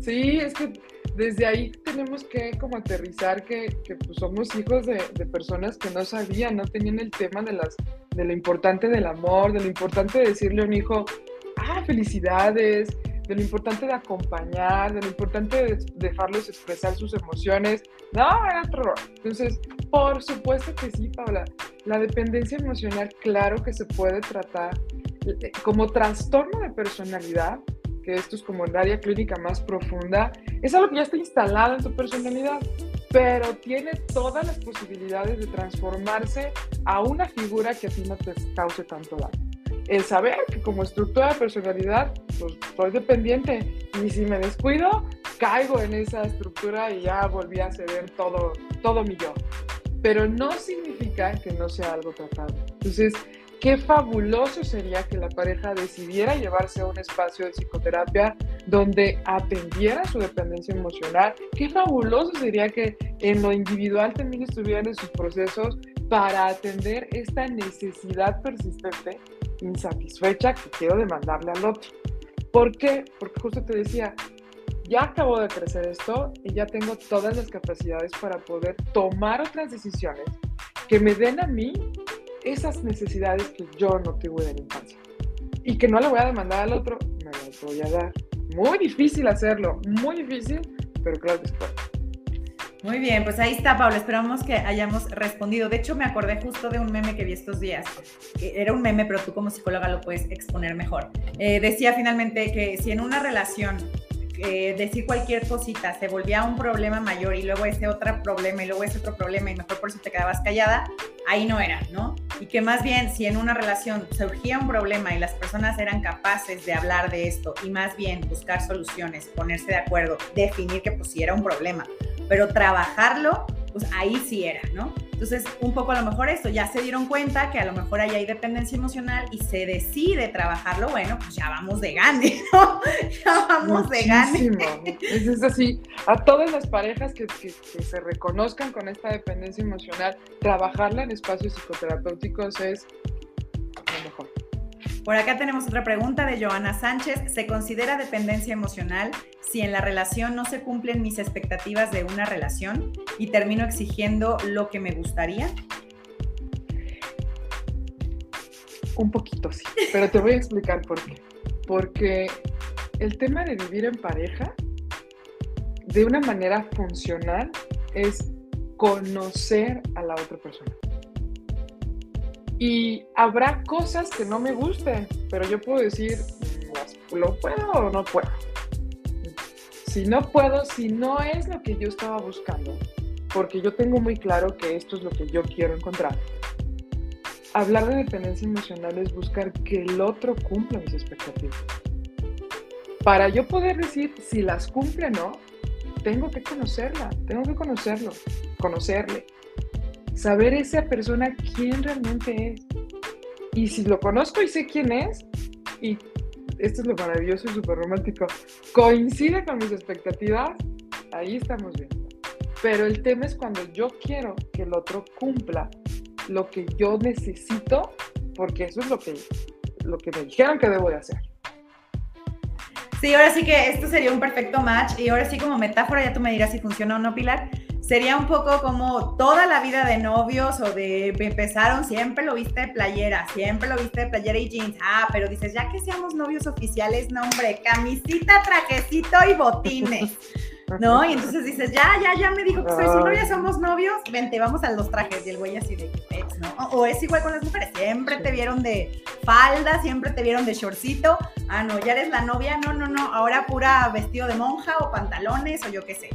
Sí, es que desde ahí tenemos que como aterrizar que, que pues somos hijos de, de, personas que no sabían, no tenían el tema de, las, de lo importante del amor, de lo importante de decirle a un hijo, ah, felicidades, de lo importante de acompañar, de lo importante de dejarlos expresar sus emociones. No, era otro. Entonces, por supuesto que sí, Paula. La dependencia emocional, claro que se puede tratar eh, como trastorno de personalidad, que esto es como el área clínica más profunda, es algo que ya está instalado en tu personalidad, pero tiene todas las posibilidades de transformarse a una figura que a ti no te cause tanto daño el saber que como estructura de personalidad, pues soy dependiente y si me descuido, caigo en esa estructura y ya volví a ceder todo, todo mi yo. Pero no significa que no sea algo tratado. Entonces, qué fabuloso sería que la pareja decidiera llevarse a un espacio de psicoterapia donde atendiera su dependencia emocional. Qué fabuloso sería que en lo individual también estuvieran en sus procesos para atender esta necesidad persistente insatisfecha que quiero demandarle al otro. ¿Por qué? Porque justo te decía, ya acabo de crecer esto y ya tengo todas las capacidades para poder tomar otras decisiones que me den a mí esas necesidades que yo no tuve en la infancia. Y que no le voy a demandar al otro, me las voy a dar. Muy difícil hacerlo, muy difícil, pero claro que. Muy bien, pues ahí está, Pablo. Esperamos que hayamos respondido. De hecho, me acordé justo de un meme que vi estos días. Era un meme, pero tú como psicóloga lo puedes exponer mejor. Eh, decía finalmente que si en una relación eh, decir cualquier cosita se volvía un problema mayor y luego ese otro problema y luego ese otro problema y mejor por eso te quedabas callada, ahí no era, ¿no? Y que más bien si en una relación surgía un problema y las personas eran capaces de hablar de esto y más bien buscar soluciones, ponerse de acuerdo, definir que pues si era un problema, pero trabajarlo, pues ahí sí era, ¿no? Entonces, un poco a lo mejor esto, ya se dieron cuenta que a lo mejor ahí hay dependencia emocional y se decide trabajarlo, bueno, pues ya vamos de gane, ¿no? Ya vamos de gane. Es, así, a todas las parejas que, que, se reconozcan con esta dependencia emocional, trabajarla en espacios psicoterapéuticos es. Por acá tenemos otra pregunta de Joana Sánchez. ¿Se considera dependencia emocional si en la relación no se cumplen mis expectativas de una relación y termino exigiendo lo que me gustaría? Un poquito sí, pero te voy a explicar por qué. Porque el tema de vivir en pareja, de una manera funcional, es conocer a la otra persona. Y habrá cosas que no me gusten, pero yo puedo decir, ¿lo puedo o no puedo? Si no puedo, si no es lo que yo estaba buscando, porque yo tengo muy claro que esto es lo que yo quiero encontrar. Hablar de dependencia emocional es buscar que el otro cumpla mis expectativas. Para yo poder decir si las cumple o no, tengo que conocerla, tengo que conocerlo, conocerle, saber esa persona quién realmente es. Y si lo conozco y sé quién es, y esto es lo maravilloso y súper romántico, coincide con mis expectativas, ahí estamos bien. Pero el tema es cuando yo quiero que el otro cumpla lo que yo necesito, porque eso es lo que, lo que me dijeron que debo de hacer. Sí, ahora sí que esto sería un perfecto match y ahora sí como metáfora ya tú me dirás si funciona o no, Pilar sería un poco como toda la vida de novios o de empezaron, siempre lo viste de playera, siempre lo viste de playera y jeans. Ah, pero dices, ya que seamos novios oficiales, no, hombre, camisita, trajecito y botines. ¿No? Y entonces dices, ya, ya, ya me dijo que soy su novia, somos novios, vente, vamos a los trajes. Y el güey así de ex, ¿no? O, es igual con las mujeres, siempre te vieron de falda, siempre te vieron de shortcito. Ah, no, ya eres la novia, no, no, no, ahora pura vestido de monja o pantalones o yo qué sé.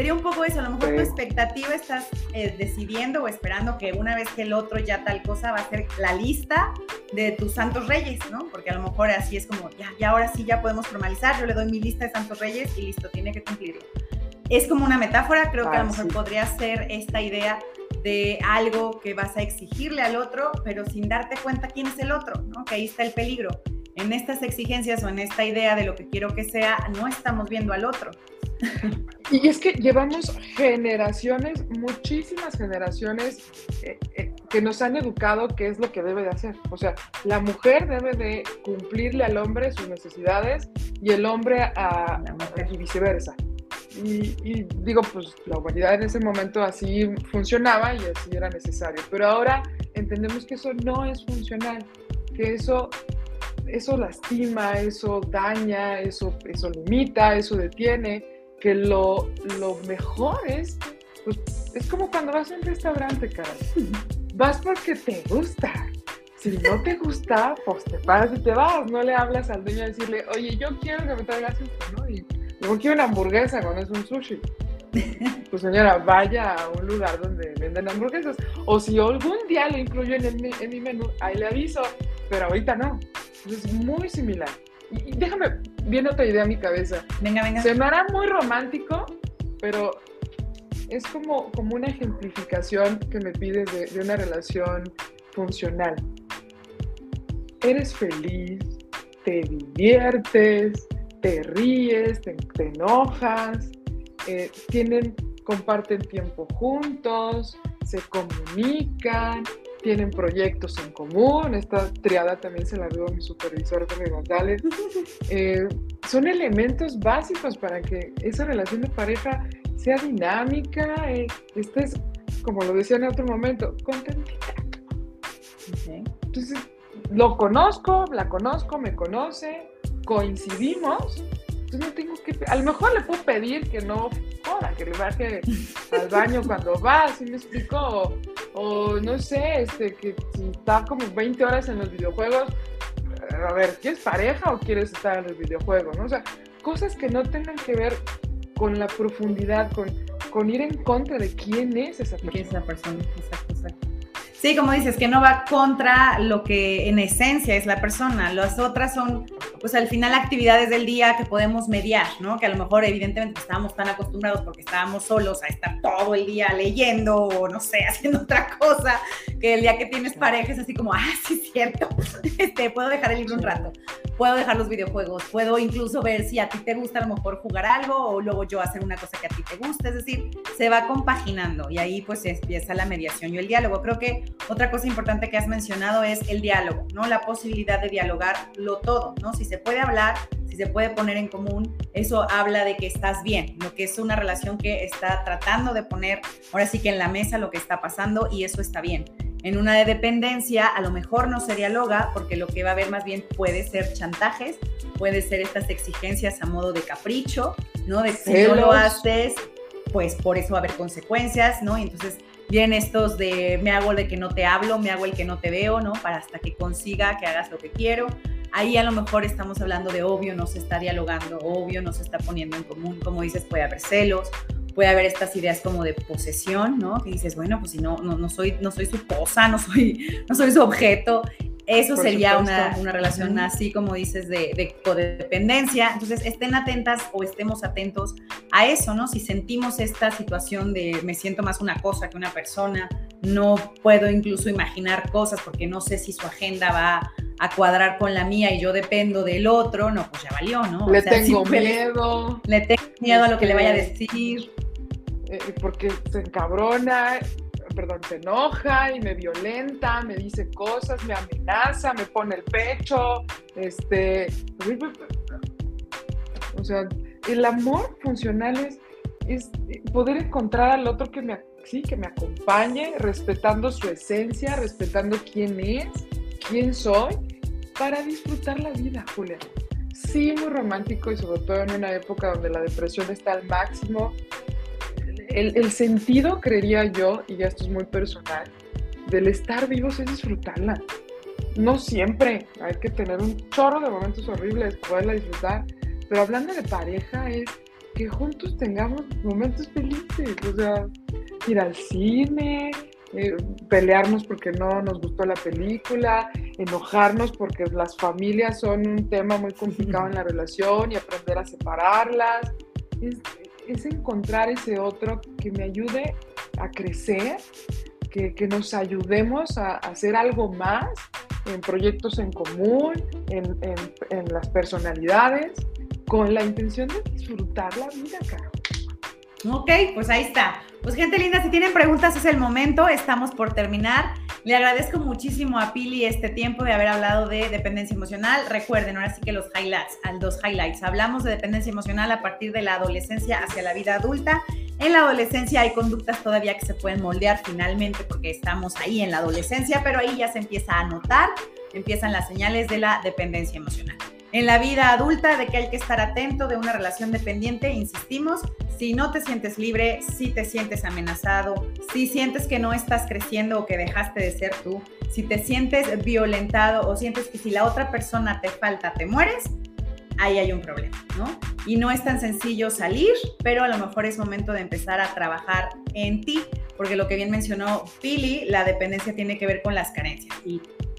Sería un poco eso, a lo mejor tu expectativa estás eh, decidiendo o esperando que una vez que el otro ya tal cosa va a ser la lista de tus santos reyes, ¿no? Porque a lo mejor así es como, ya, ya ahora sí ya podemos formalizar, yo le doy mi lista de santos reyes y listo, tiene que cumplirlo. Es como una metáfora, creo que a lo mejor podría ser esta idea de algo que vas a exigirle al otro, pero sin darte cuenta quién es el otro, ¿no? Que ahí está el peligro. En estas exigencias o en esta idea de lo que quiero que sea, no estamos viendo al otro. Y es que llevamos generaciones, muchísimas generaciones eh, eh, que nos han educado qué es lo que debe de hacer. O sea, la mujer debe de cumplirle al hombre sus necesidades y el hombre a, y viceversa. Y, y, digo, pues la humanidad en ese momento así funcionaba y así era necesario. Pero ahora entendemos que eso no es funcional, que eso, eso lastima, eso daña, eso, eso limita, eso detiene que lo, lo mejor es, pues, es como cuando vas a un restaurante, cara. Vas porque te gusta. Si no te gusta, pues te paras y te vas. No le hablas al dueño a decirle, oye, yo quiero que me traigas esto, ¿no? Y luego quiero una hamburguesa cuando es un sushi. Pues señora, vaya a un lugar donde venden hamburguesas. O si algún día lo incluyo en, en mi menú, ahí le aviso. Pero ahorita no. Es muy similar. Y déjame, viene otra idea a mi cabeza. Venga, venga. Se me hará muy romántico, pero es como, como una ejemplificación que me pides de, una relación funcional. Eres feliz, te diviertes, te ríes, te, enojas, eh, tienen, comparten tiempo juntos, se comunican, tienen proyectos en común, esta triada también se la dio a mi supervisor Jorge González. Eh, son elementos básicos para que esa relación de pareja sea dinámica, eh, estés, como lo decía en otro momento, contentita. Entonces, lo conozco, la conozco, me conoce, coincidimos, entonces no tengo que, a lo mejor le puedo pedir que no joda, que le baje al baño cuando va, ¿sí me explico? O, no sé, este, que si está como 20 horas en los videojuegos, a ver, ¿quieres pareja o quieres estar en los videojuegos? ¿no? O sea, cosas que no tengan que ver con la profundidad, con, con ir en contra de quién es esa persona. ¿Quién es esa persona? Exacto. Sí, como dices, que no va contra lo que en esencia es la persona. Las otras son pues al final actividades del día que podemos mediar, ¿no? Que a lo mejor evidentemente estábamos tan acostumbrados porque estábamos solos a estar todo el día leyendo o no sé, haciendo otra cosa, que el día que tienes pareja es así como, ah, sí, es cierto, este, puedo dejar el libro un rato, puedo dejar los videojuegos, puedo incluso ver si a ti te gusta a lo mejor jugar algo o luego yo hacer una cosa que a ti te gusta, es decir, se va compaginando y ahí pues empieza la mediación y el diálogo. Creo que otra cosa importante que has mencionado es el diálogo, ¿no? La posibilidad de dialogar lo todo, ¿no? Si se puede hablar, si se puede poner en común, eso habla de que estás bien, lo que es una relación que está tratando de poner ahora sí que en la mesa lo que está pasando y eso está bien. En una de dependencia a lo mejor no se dialoga porque lo que va a haber más bien puede ser chantajes, puede ser estas exigencias a modo de capricho, ¿no? De si no lo haces, pues por eso va a haber consecuencias, ¿no? Y entonces vienen estos de me hago el de que no te hablo, me hago el que no te veo, ¿no? Para hasta que consiga que hagas lo que quiero. Ahí a lo mejor estamos hablando de obvio, no se está dialogando, obvio, no se está poniendo en común, como dices, puede haber celos, puede haber estas ideas como de posesión, ¿no? Que dices, bueno, pues si no, no, no, soy, no soy su posa, no soy, no soy su objeto. Eso sería una, una, relación así, como dices, de, de, codependencia. Entonces, estén atentas o estemos atentos a eso, ¿no? Si sentimos esta situación de me siento más una cosa que una persona, no puedo incluso imaginar cosas porque no sé si su agenda va a cuadrar con la mía y yo dependo del otro, no, pues ya valió, ¿no? Le tengo miedo. Le tengo miedo a lo que le vaya a este, decir. Eh, porque se encabrona, perdón, se enoja y me violenta, me dice cosas, me amenaza, me pone el pecho, este, o sea, el amor funcional es, poder encontrar al otro que me, sí, que me acompañe, respetando su esencia, respetando quién es, quién soy, para disfrutar la vida, Julia. Sí, muy romántico y sobre todo en una época donde la depresión está al máximo, el, sentido, creería yo, y ya esto es muy personal, del estar vivos es disfrutarla. No siempre, hay que tener un chorro de momentos horribles, poderla disfrutar, pero hablando de pareja es que juntos tengamos momentos felices, o sea, ir al cine, eh, pelearnos porque no nos gustó la película, enojarnos porque las familias son un tema muy complicado en la relación y aprender a separarlas es encontrar ese otro que me ayude a crecer, que, nos ayudemos a, hacer algo más en proyectos en común, en, en las personalidades, con la intención de disfrutar la vida, Caro. Ok, pues ahí está. Pues gente linda, si tienen preguntas es el momento, estamos por terminar. Le agradezco muchísimo a Pili este tiempo de haber hablado de dependencia emocional. Recuerden, ahora sí que los highlights, dos highlights. Hablamos de dependencia emocional a partir de la adolescencia hacia la vida adulta. En la adolescencia hay conductas todavía que se pueden moldear finalmente porque estamos ahí en la adolescencia, pero ahí ya se empieza a notar, empiezan las señales de la dependencia emocional. En la vida adulta, de que hay que estar atento de una relación dependiente, insistimos, si no te sientes libre, si te sientes amenazado, si sientes que no estás creciendo o que dejaste de ser tú, si te sientes violentado o sientes que si la otra persona te falta, te mueres, ahí hay un problema, ¿no? Y no es tan sencillo salir, pero a lo mejor es momento de empezar a trabajar en ti, porque lo que bien mencionó Pili, la dependencia tiene que ver con las carencias.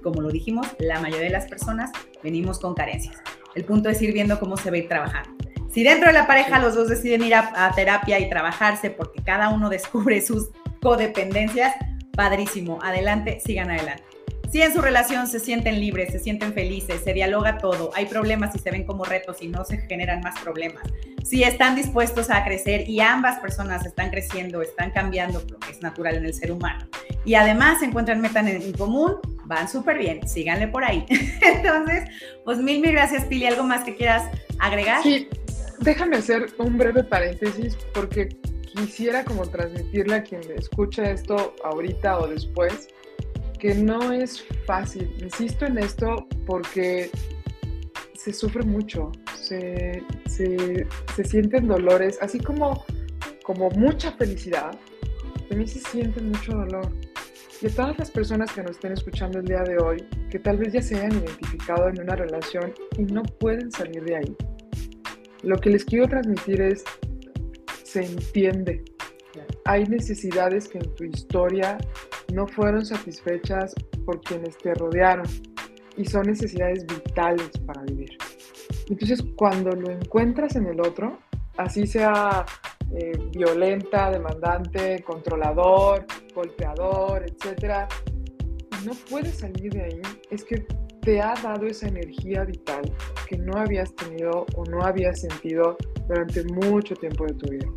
Como lo dijimos, la mayoría de las personas venimos con carencias. El punto es ir viendo cómo se va a ir trabajando. Si dentro de la pareja los dos deciden ir a, terapia y trabajarse porque cada uno descubre sus codependencias, padrísimo, adelante, sigan adelante. Si en su relación se sienten libres, se sienten felices, se dialoga todo, hay problemas y se ven como retos y no se generan más problemas. Si están dispuestos a crecer y ambas personas están creciendo, están cambiando, lo que es natural en el ser humano, y además se encuentran metas en común, van súper bien, síganle por ahí. Entonces, pues mil, mil gracias, Pili. ¿Algo más que quieras agregar? Sí, déjame hacer un breve paréntesis porque quisiera como transmitirle a quien escucha esto ahorita o después que no es fácil. Insisto en esto porque se sufre mucho, se, se, se sienten dolores, así como, como mucha felicidad, también se siente mucho dolor. Y a todas las personas que nos estén escuchando el día de hoy, que tal vez ya se hayan identificado en una relación y no pueden salir de ahí, lo que les quiero transmitir es, se entiende. Hay necesidades que en tu historia no fueron satisfechas por quienes te rodearon y son necesidades vitales para vivir. Entonces, cuando lo encuentras en el otro, así sea eh, violenta, demandante, controlador, golpeador, etcétera, no puedes salir de ahí, es que te ha dado esa energía vital que no habías tenido o no habías sentido durante mucho tiempo de tu vida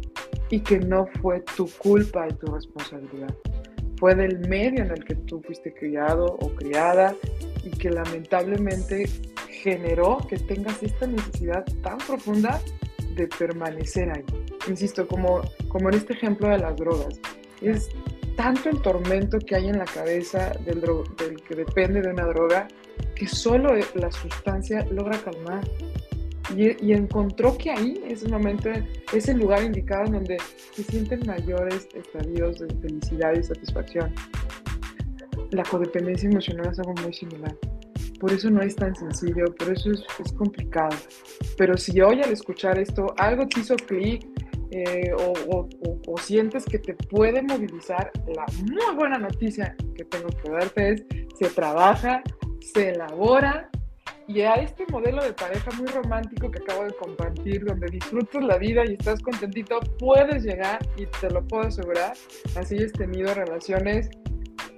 y que no fue tu culpa y tu responsabilidad. Fue del medio en el que tú fuiste criado o criada y que lamentablemente generó que tengas esta necesidad tan profunda de permanecer ahí. Insisto, como, como en este ejemplo de las drogas, es tanto el tormento que hay en la cabeza del, del que depende de una droga que solo la sustancia logra calmar. Y, y, encontró que ahí es el momento, es el lugar indicado en donde se sienten mayores estadios de felicidad y satisfacción. La codependencia emocional es algo muy similar. Por eso no es tan sencillo, por eso es, complicado. Pero si hoy al escuchar esto algo te hizo clic eh, o, o, sientes que te puede movilizar, la muy buena noticia que tengo que darte es, se trabaja, se elabora y a este modelo de pareja muy romántico que acabo de compartir, donde disfrutas la vida y estás contentito, puedes llegar y te lo puedo asegurar. Así has tenido relaciones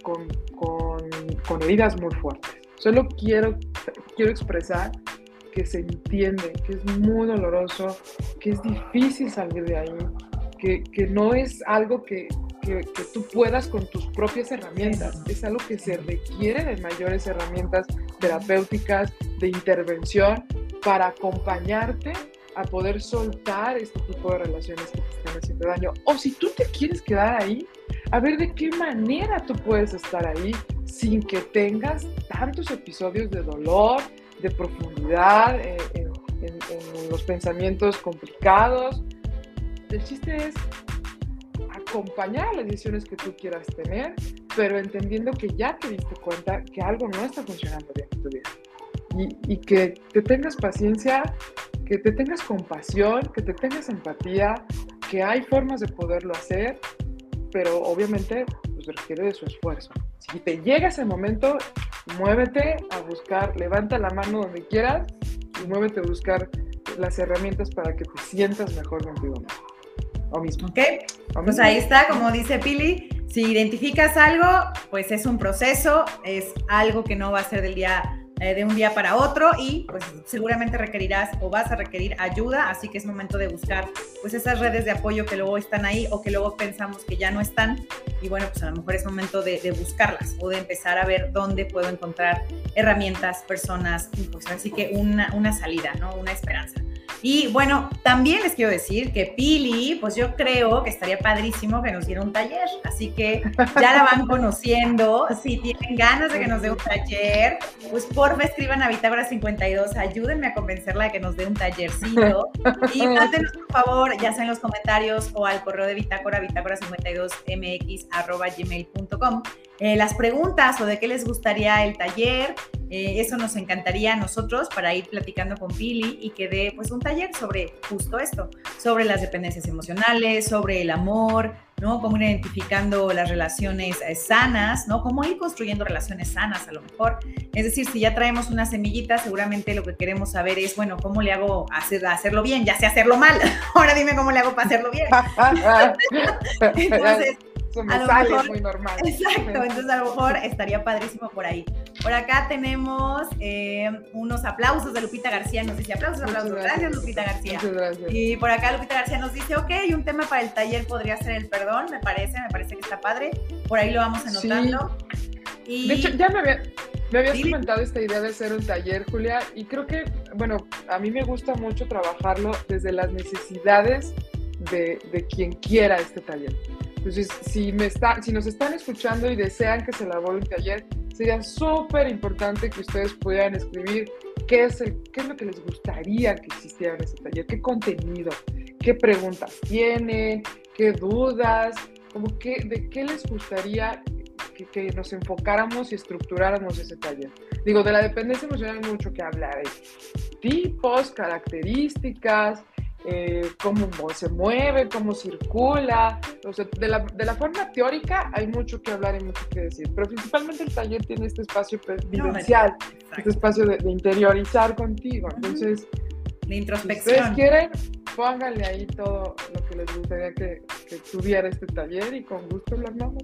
con, con, con heridas muy fuertes. Solo quiero, quiero expresar que se entiende, que es muy doloroso, que es difícil salir de ahí, que, que no es algo que, que, que, tú puedas con tus propias herramientas, es algo que se requiere de mayores herramientas terapéuticas, de intervención, para acompañarte a poder soltar este tipo de relaciones que te están haciendo daño. O si tú te quieres quedar ahí, a ver de qué manera tú puedes estar ahí sin que tengas tantos episodios de dolor, de profundidad, eh, en, los pensamientos complicados. El chiste es acompañar las decisiones que tú quieras tener, pero entendiendo que ya te diste cuenta que algo no está funcionando bien en tu vida. Y, y que te tengas paciencia, que te tengas compasión, que te tengas empatía, que hay formas de poderlo hacer, pero obviamente pues, requiere de su esfuerzo. Si te llega ese momento, muévete a buscar, levanta la mano donde quieras y muévete a buscar las herramientas para que te sientas mejor contigo mismo. O mismo. Ok, pues ahí está, como dice Pili, si identificas algo, pues es un proceso, es algo que no va a ser del día eh, de un día para otro y pues seguramente requerirás o vas a requerir ayuda, así que es momento de buscar pues esas redes de apoyo que luego están ahí o que luego pensamos que ya no están y bueno, pues a lo mejor es momento de, de buscarlas o de empezar a ver dónde puedo encontrar herramientas, personas, pues así que una, una salida, ¿no? Una esperanza. Y bueno, también les quiero decir que Pili, pues yo creo que estaría padrísimo que nos diera un taller. Así que ya la van conociendo. Si tienen ganas de que nos dé un taller, pues porfa escriban a Bitágora 52, ayúdenme a convencerla de que nos dé un tallercito. Y mándenos, por favor, ya sea en los comentarios o al correo de Bitácora, bitácora52mx arroba gmail.com, eh, las preguntas o de qué les gustaría el taller. Eh, eso nos encantaría a nosotros para ir platicando con Pili y que dé pues un taller sobre justo esto, sobre las dependencias emocionales, sobre el amor, ¿no? Cómo ir identificando las relaciones eh, sanas, ¿no? Cómo ir construyendo relaciones sanas a lo mejor. Es decir, si ya traemos una semillita, seguramente lo que queremos saber es, bueno, ¿cómo le hago hacer, hacerlo bien? Ya sé hacerlo mal. Ahora dime cómo le hago para hacerlo bien. Entonces, me sale mejor, muy normal. Exacto, entonces a lo mejor estaría padrísimo por ahí. Por acá tenemos eh, unos aplausos de Lupita García, nos dice aplausos, aplausos. Gracias. gracias. Lupita García. Muchas gracias. Y por acá Lupita García nos dice, ok, un tema para el taller podría ser el perdón, me parece, me parece que está padre. Por ahí lo vamos anotando. Sí. Y... De hecho, ya me, había, me habías comentado esta idea de hacer un taller, Julia, y creo que, bueno, a mí me gusta mucho trabajarlo desde las necesidades de, de quien quiera este taller. Entonces, si, me está, si nos están escuchando y desean que se elabore un taller, sería súper importante que ustedes pudieran escribir qué es, el, qué es lo que les gustaría que existiera en ese taller, qué contenido, qué preguntas tienen, qué dudas, como que, de qué les gustaría que, que, nos enfocáramos y estructuráramos ese taller. Digo, de la dependencia emocional hay mucho que hablar, de tipos, características, eh, cómo se mueve, cómo circula. O sea, de la, de la, forma teórica hay mucho que hablar y mucho que decir, pero principalmente el taller tiene este espacio vivencial, no, este espacio de, de, interiorizar contigo. Entonces, de introspección. Si quieren, pónganle ahí todo lo que les gustaría que, que tuviera este taller y con gusto lo armamos.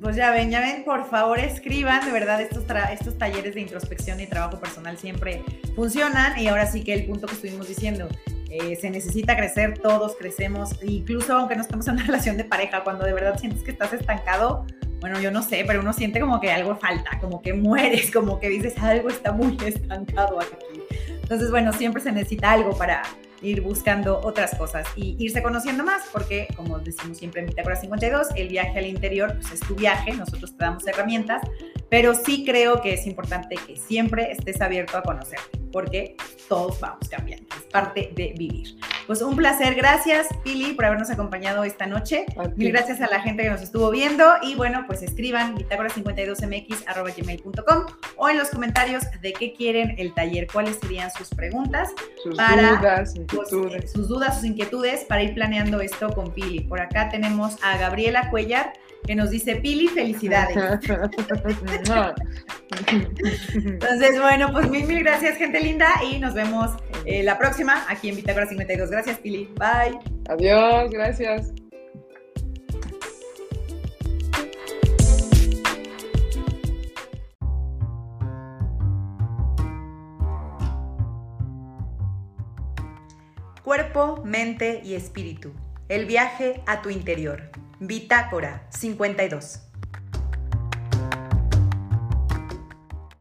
Pues ya ven, ya ven, por favor escriban, de verdad estos, estos talleres de introspección y trabajo personal siempre funcionan y ahora sí que el punto que estuvimos diciendo, eh, se necesita crecer, todos crecemos, incluso aunque no estemos en una relación de pareja, cuando de verdad sientes que estás estancado, bueno, yo no sé, pero uno siente como que algo falta, como que mueres, como que dices algo está muy estancado aquí. Entonces, bueno, siempre se necesita algo para, ir buscando otras cosas y irse conociendo más, porque como decimos siempre en Bitácora 52, el viaje al interior pues, es tu viaje, nosotros te damos herramientas, pero sí creo que es importante que siempre estés abierto a conocerte, porque todos vamos cambiando, es parte de vivir. Pues un placer, gracias Pili por habernos acompañado esta noche. Mil gracias a la gente que nos estuvo viendo y bueno, pues escriban bitácora52mx.gmail.com o en los comentarios de qué quieren el taller, cuáles serían sus preguntas sus dudas, pues, sus dudas, sus inquietudes para ir planeando esto con Pili. Por acá tenemos a Gabriela Cuellar que nos dice Pili, felicidades. Entonces, bueno, pues mil, mil gracias, gente linda, y nos vemos eh, la próxima aquí en Bitácora 52. Gracias, Pili. Bye. Adiós, gracias. Cuerpo, mente y espíritu. El viaje a tu interior. Bitácora 52.